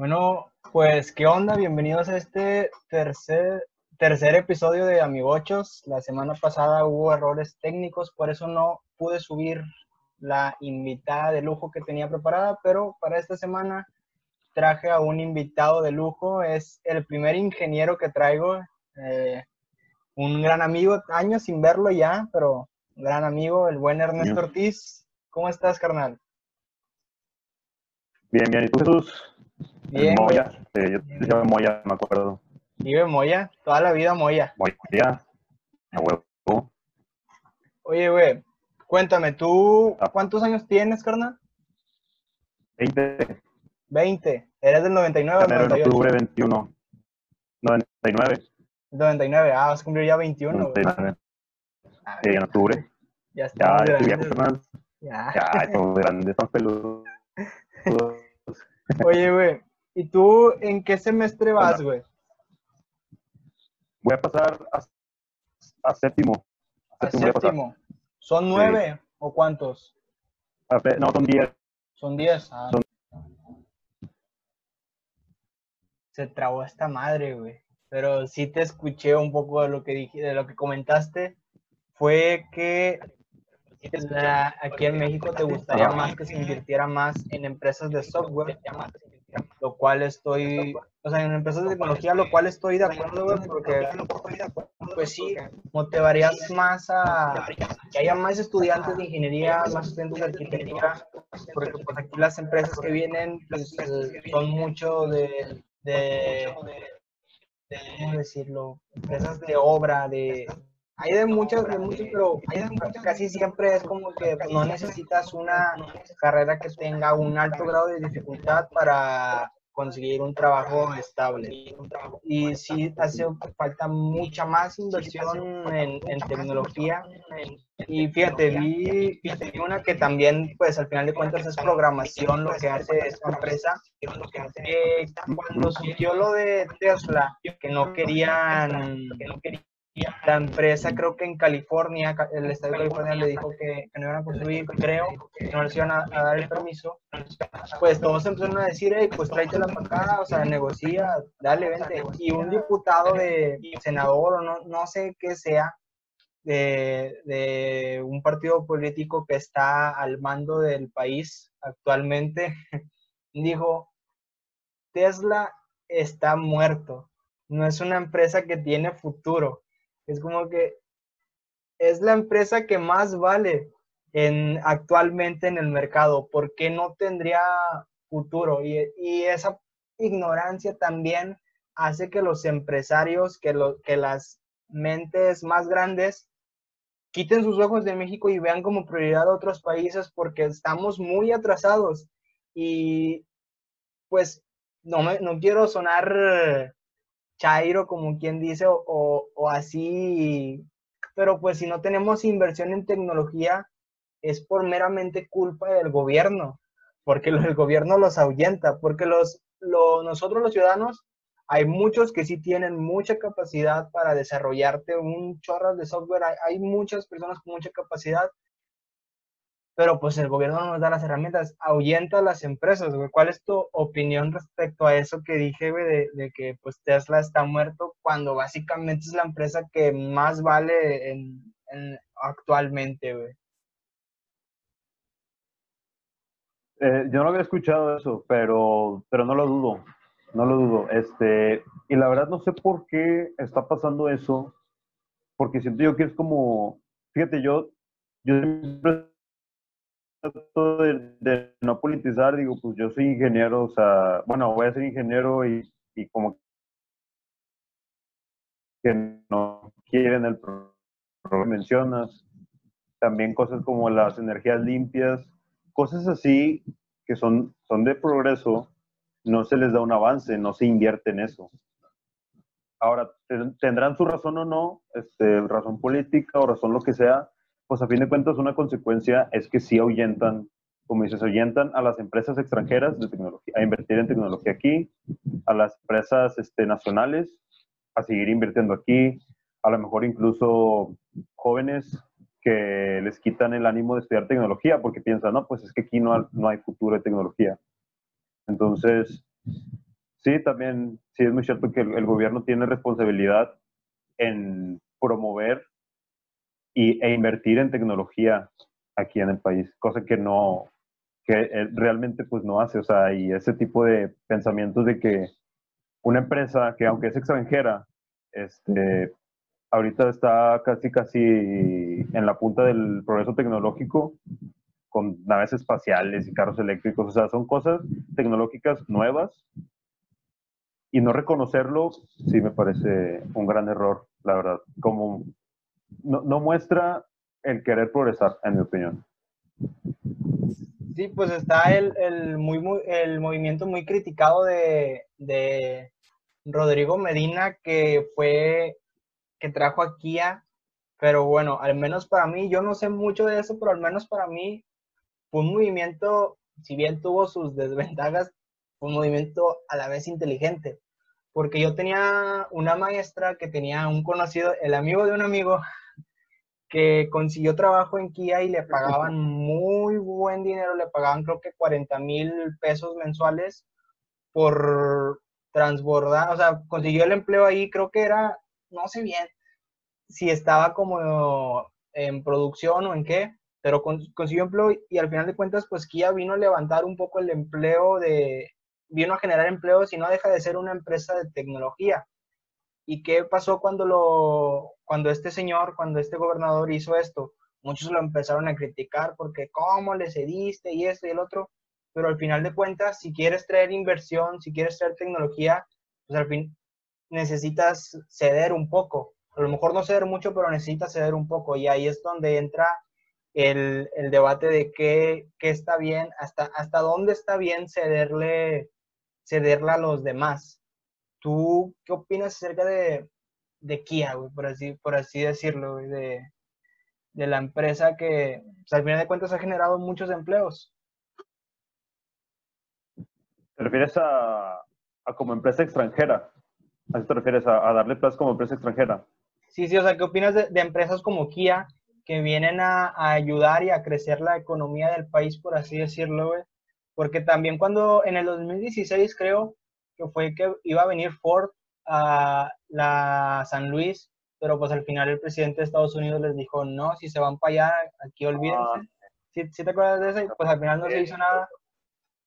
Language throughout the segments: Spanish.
Bueno, pues, ¿qué onda? Bienvenidos a este tercer, tercer episodio de Amigochos. La semana pasada hubo errores técnicos, por eso no pude subir la invitada de lujo que tenía preparada, pero para esta semana traje a un invitado de lujo. Es el primer ingeniero que traigo, eh, un gran amigo, años sin verlo ya, pero un gran amigo, el buen Ernesto Ortiz. ¿Cómo estás, carnal? Bien, bien. ¿Y tú, Jesús? Bien. Moya. Eh, yo te llamo Moya, me acuerdo. Vive Moya, toda la vida Moya. Moya. A huevo. Oye, güey, cuéntame, ¿tú Ah. cuántos años tienes, carnal? 20. 20. ¿Eres del 99 o Enero, 98? octubre 21. 99. 99. Ah, vas a cumplir ya 21, güey. 99. Ah, Sí, en octubre. ya Ya, estamos ya grandes. Ya. Ya, estamos grandes, estamos peludos. Oye, güey, ¿y tú en qué semestre vas, güey? Voy a pasar a, a séptimo. A A séptimo. ¿Son nueve o cuántos? No, son 10. Son diez. Ah. Son- Se trabó esta madre, güey. Pero sí te escuché un poco de lo que dije, de lo que comentaste. Fue que la- aquí en México te gustaría más que se invirtiera más en empresas de software, lo cual estoy, o sea, en empresas de tecnología, lo cual estoy de acuerdo, güey, porque pues sí, motivarías más a que haya más estudiantes de ingeniería, más estudiantes de arquitectura, porque pues aquí las empresas que vienen pues, son mucho de, de, de, ¿cómo decirlo? Empresas de obra, de... Hay de muchas, de muchas, pero hay casi siempre es como que no necesitas una carrera que tenga un alto grado de dificultad para conseguir un trabajo estable. Y sí hace falta mucha más inversión en, tecnología. Y fíjate, vi, vi una que también, pues al final de cuentas es programación lo que hace esta empresa. Cuando surgió lo de Tesla, que no querían la empresa, creo que en California, ca- el estado de California le dijo que, que no iban a construir, creo, que no les iban a, a dar el permiso, pues todos empezaron a decir, hey, pues tráetela para acá, o sea, negocia, dale, vente. Y un diputado de senador o no, no sé qué sea, de, de un partido político que está al mando del país actualmente, dijo, Tesla está muerto, no es una empresa que tiene futuro. Es como que es la empresa que más vale en, actualmente en el mercado. ¿Por qué no tendría futuro? Y, y esa ignorancia también hace que los empresarios, que, lo, que las mentes más grandes quiten sus ojos de México y vean como prioridad a otros países porque estamos muy atrasados. Y pues no, me, no quiero sonar chairo, como quien dice, o, o, así, pero pues si no tenemos inversión en tecnología, es por meramente culpa del gobierno, porque el gobierno los ahuyenta, porque los, lo- nosotros los ciudadanos, hay muchos que sí tienen mucha capacidad para desarrollarte un chorro de software, hay muchas personas con mucha capacidad, pero pues el gobierno no nos da las herramientas, ahuyenta a las empresas, güey. ¿Cuál es tu opinión respecto a eso que dije, güey, de, que pues Tesla está muerto cuando básicamente es la empresa que más vale en- actualmente, güey? Eh, yo no había escuchado eso, pero, pero no lo dudo, no lo dudo. Este, y la verdad no sé por qué está pasando eso, porque siento yo que es como, fíjate, yo, yo siempre trato de, no politizar, digo, pues yo soy ingeniero, o sea, bueno, voy a ser ingeniero y, y como que no quieren el pro- pro- que mencionas, también cosas como las energías limpias, cosas así que son, son de progreso, no se les da un avance, no se invierte en eso. Ahora, ten- tendrán su razón o no, este, razón política o razón lo que sea, pues a fin de cuentas una consecuencia es que sí ahuyentan, como dices, ahuyentan a las empresas extranjeras de tecnología, a invertir en tecnología aquí, a las empresas este, nacionales a seguir invirtiendo aquí, a lo mejor incluso jóvenes que les quitan el ánimo de estudiar tecnología porque piensan, no, pues es que aquí no, no hay futuro de tecnología. Entonces, sí, también, sí es muy cierto que el, gobierno tiene responsabilidad en promover y, e invertir en tecnología aquí en el país, cosa que no, que realmente pues no hace, o sea, y ese tipo de pensamientos de que una empresa que aunque es extranjera, este, ahorita está casi casi en la punta del progreso tecnológico con naves espaciales y carros eléctricos, o sea, son cosas tecnológicas nuevas y no reconocerlo sí me parece un gran error, la verdad, como no, no muestra el querer progresar, en mi opinión. Sí, pues está el, el, muy, el movimiento muy criticado de, de Rodrigo Medina, que fue, que trajo a Kia, pero bueno, al menos para mí, yo no sé mucho de eso, pero al menos para mí fue un movimiento, si bien tuvo sus desventajas, fue un movimiento a la vez inteligente, porque yo tenía una maestra que tenía un conocido, el amigo de un amigo, que consiguió trabajo en Kia y le pagaban muy buen dinero, le pagaban creo que 40 mil pesos mensuales por transbordar, o sea, consiguió el empleo ahí, creo que era, no sé bien si estaba como en producción o en qué, pero consiguió empleo y al final de cuentas, pues Kia vino a levantar un poco el empleo de, vino a generar empleos y no deja de ser una empresa de tecnología. ¿Y qué pasó cuando, lo, cuando este señor, cuando este gobernador hizo esto? Muchos lo empezaron a criticar porque cómo le cediste y esto y el otro, pero al final de cuentas, si quieres traer inversión, si quieres traer tecnología, pues al fin necesitas ceder un poco. A lo mejor no ceder mucho, pero necesitas ceder un poco. Y ahí es donde entra el, el debate de qué, qué, está bien, hasta, hasta dónde está bien cederle, cederle a los demás. ¿Tú qué opinas acerca de, de Kia, güey, por así, por así decirlo, güey, de, de la empresa que pues, al final de cuentas ha generado muchos empleos? ¿Te refieres a, a como empresa extranjera? ¿A qué te refieres? ¿A, darle plazo como empresa extranjera? Sí, sí, o sea, ¿qué opinas de, de empresas como Kia que vienen a, a, ayudar y a crecer la economía del país, por así decirlo, güey? Porque también cuando en el 2016 creo que fue que iba a venir Ford a la San Luis, pero pues al final el presidente de Estados Unidos les dijo, no, si se van para allá, aquí olvídense. Ah. ¿Sí, te acuerdas de eso? Pues al final no se hizo nada.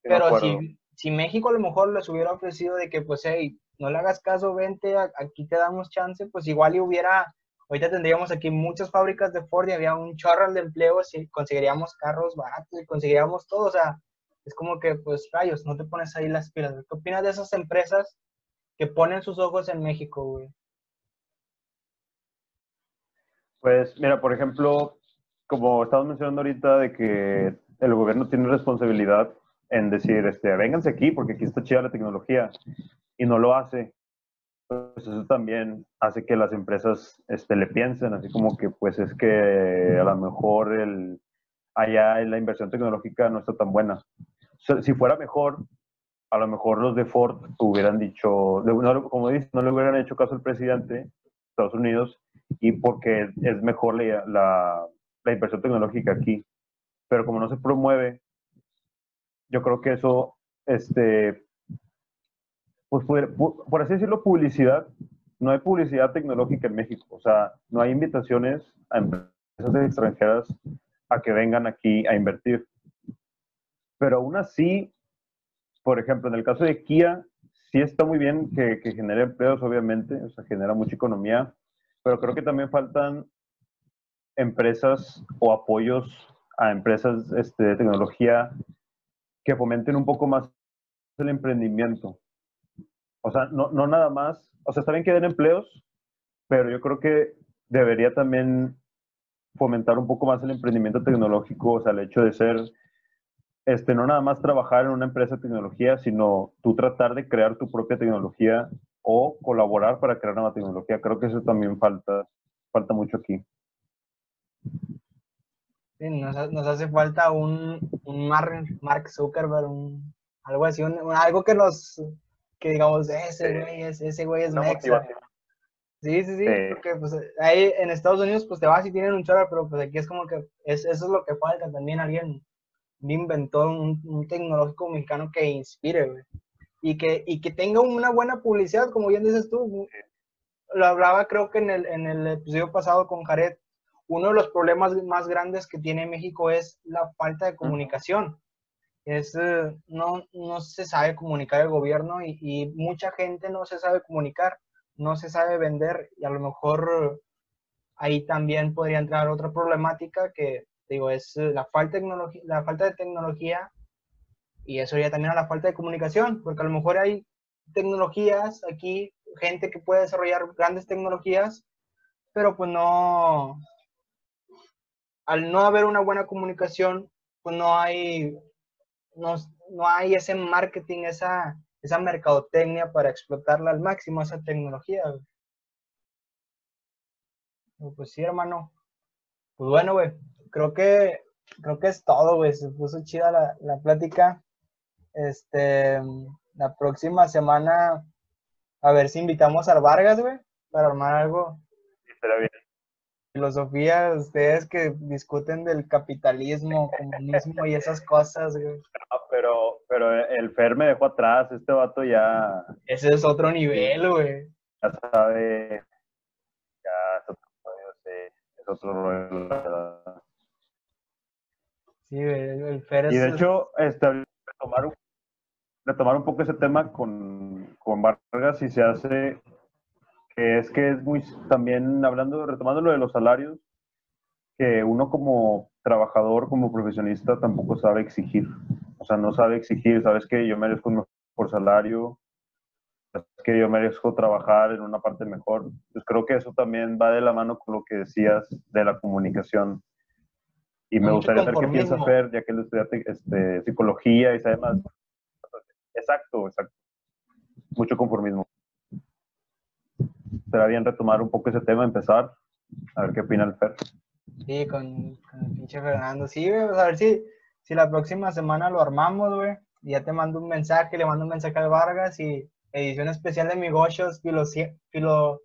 Pero si, si México a lo mejor les hubiera ofrecido de que, pues, hey, no le hagas caso, vente, aquí te damos chance, pues igual y hubiera, ahorita tendríamos aquí muchas fábricas de Ford y había un chorro de empleos y conseguiríamos carros baratos y conseguiríamos todo, o sea, es como que, pues, rayos, no te pones ahí las pilas. ¿Qué opinas de esas empresas que ponen sus ojos en México, güey? Pues, mira, por ejemplo, como estamos mencionando ahorita de que el gobierno tiene responsabilidad en decir, este, vénganse aquí porque aquí está chida la tecnología y no lo hace, pues eso también hace que las empresas este, le piensen, así como que pues es que a lo mejor el, allá la inversión tecnológica no está tan buena si fuera mejor, a lo mejor los de Ford hubieran dicho, como dice, no le hubieran hecho caso al presidente de Estados Unidos y porque es mejor la, la, inversión tecnológica aquí. Pero como no se promueve, yo creo que eso, este, pues por, por así decirlo, publicidad, no hay publicidad tecnológica en México. O sea, no hay invitaciones a empresas extranjeras a que vengan aquí a invertir. Pero aún así, por ejemplo, en el caso de Kia, sí está muy bien que, que genere empleos, obviamente, o sea, genera mucha economía, pero creo que también faltan empresas o apoyos a empresas este, de tecnología que fomenten un poco más el emprendimiento. O sea, no, no nada más, o sea, está bien que den empleos, pero yo creo que debería también fomentar un poco más el emprendimiento tecnológico, o sea, el hecho de ser este, no nada más trabajar en una empresa de tecnología, sino tú tratar de crear tu propia tecnología o colaborar para crear nueva tecnología. Creo que eso también falta, falta mucho aquí. Sí, nos, hace falta un, un Mark Zuckerberg, un, algo así, algo que nos, que digamos, ese güey es, ese güey es mexa. Sí, sí, sí, porque pues ahí en Estados Unidos pues te vas y tienen un chorro, pero pues aquí es como que es, eso es lo que falta también alguien inventó un, tecnológico mexicano que inspire, güey. y que, y que tenga una buena publicidad, como bien dices tú. Lo hablaba creo que en el, en el episodio pasado con Jared, uno de los problemas más grandes que tiene México es la falta de comunicación. Es, eh, no, no se sabe comunicar el gobierno y, y, mucha gente no se sabe comunicar, no se sabe vender y a lo mejor ahí también podría entrar otra problemática que, digo, es eh, la falta de, la falta de tecnología y eso ya también a la falta de comunicación, porque a lo mejor hay tecnologías aquí, gente que puede desarrollar grandes tecnologías, pero pues no, al no haber una buena comunicación, pues no hay, no, no hay ese marketing, esa, esa mercadotecnia para explotarla al máximo, esa tecnología. Pues sí, hermano. Pues bueno, güey, creo que, creo que es todo, güey. Se puso chida la, la plática. Este, la próxima semana, a ver si invitamos al Vargas, güey, para armar algo. Espera bien. Filosofía, ustedes que discuten del capitalismo, comunismo y esas cosas, güey. No, pero, pero el Fer me dejó atrás, este vato ya. Ese es otro nivel, güey. Ya sabe, ya es otro rollo, es otro rollo, Sí, el Fer es... Y de hecho, este, retomar un, retomar un poco ese tema con, con Vargas y se hace que es que es muy, también hablando, retomando lo de los salarios, que uno como trabajador, como profesionista, tampoco sabe exigir. O sea, no sabe exigir, sabes que yo merezco un mejor salario, sabes que yo merezco trabajar en una parte mejor. Pues creo que eso también va de la mano con lo que decías de la comunicación. Y me gustaría saber qué piensa Fer, ya que él estudia este, psicología y sabe más. Exacto, exacto. Mucho conformismo será bien retomar un poco ese tema, empezar, a ver qué opina el Fer. Sí, con, con el pinche Fernando. Sí, güey, pues a ver si, si la próxima semana lo armamos, güey. Ya te mando un mensaje, le mando un mensaje al Vargas y edición especial de Migochos, filo, filo,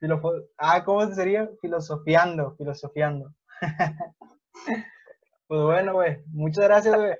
filo, ah, ¿cómo sería? Filosofiando, filosofiando. Pues bueno, güey, muchas gracias, güey.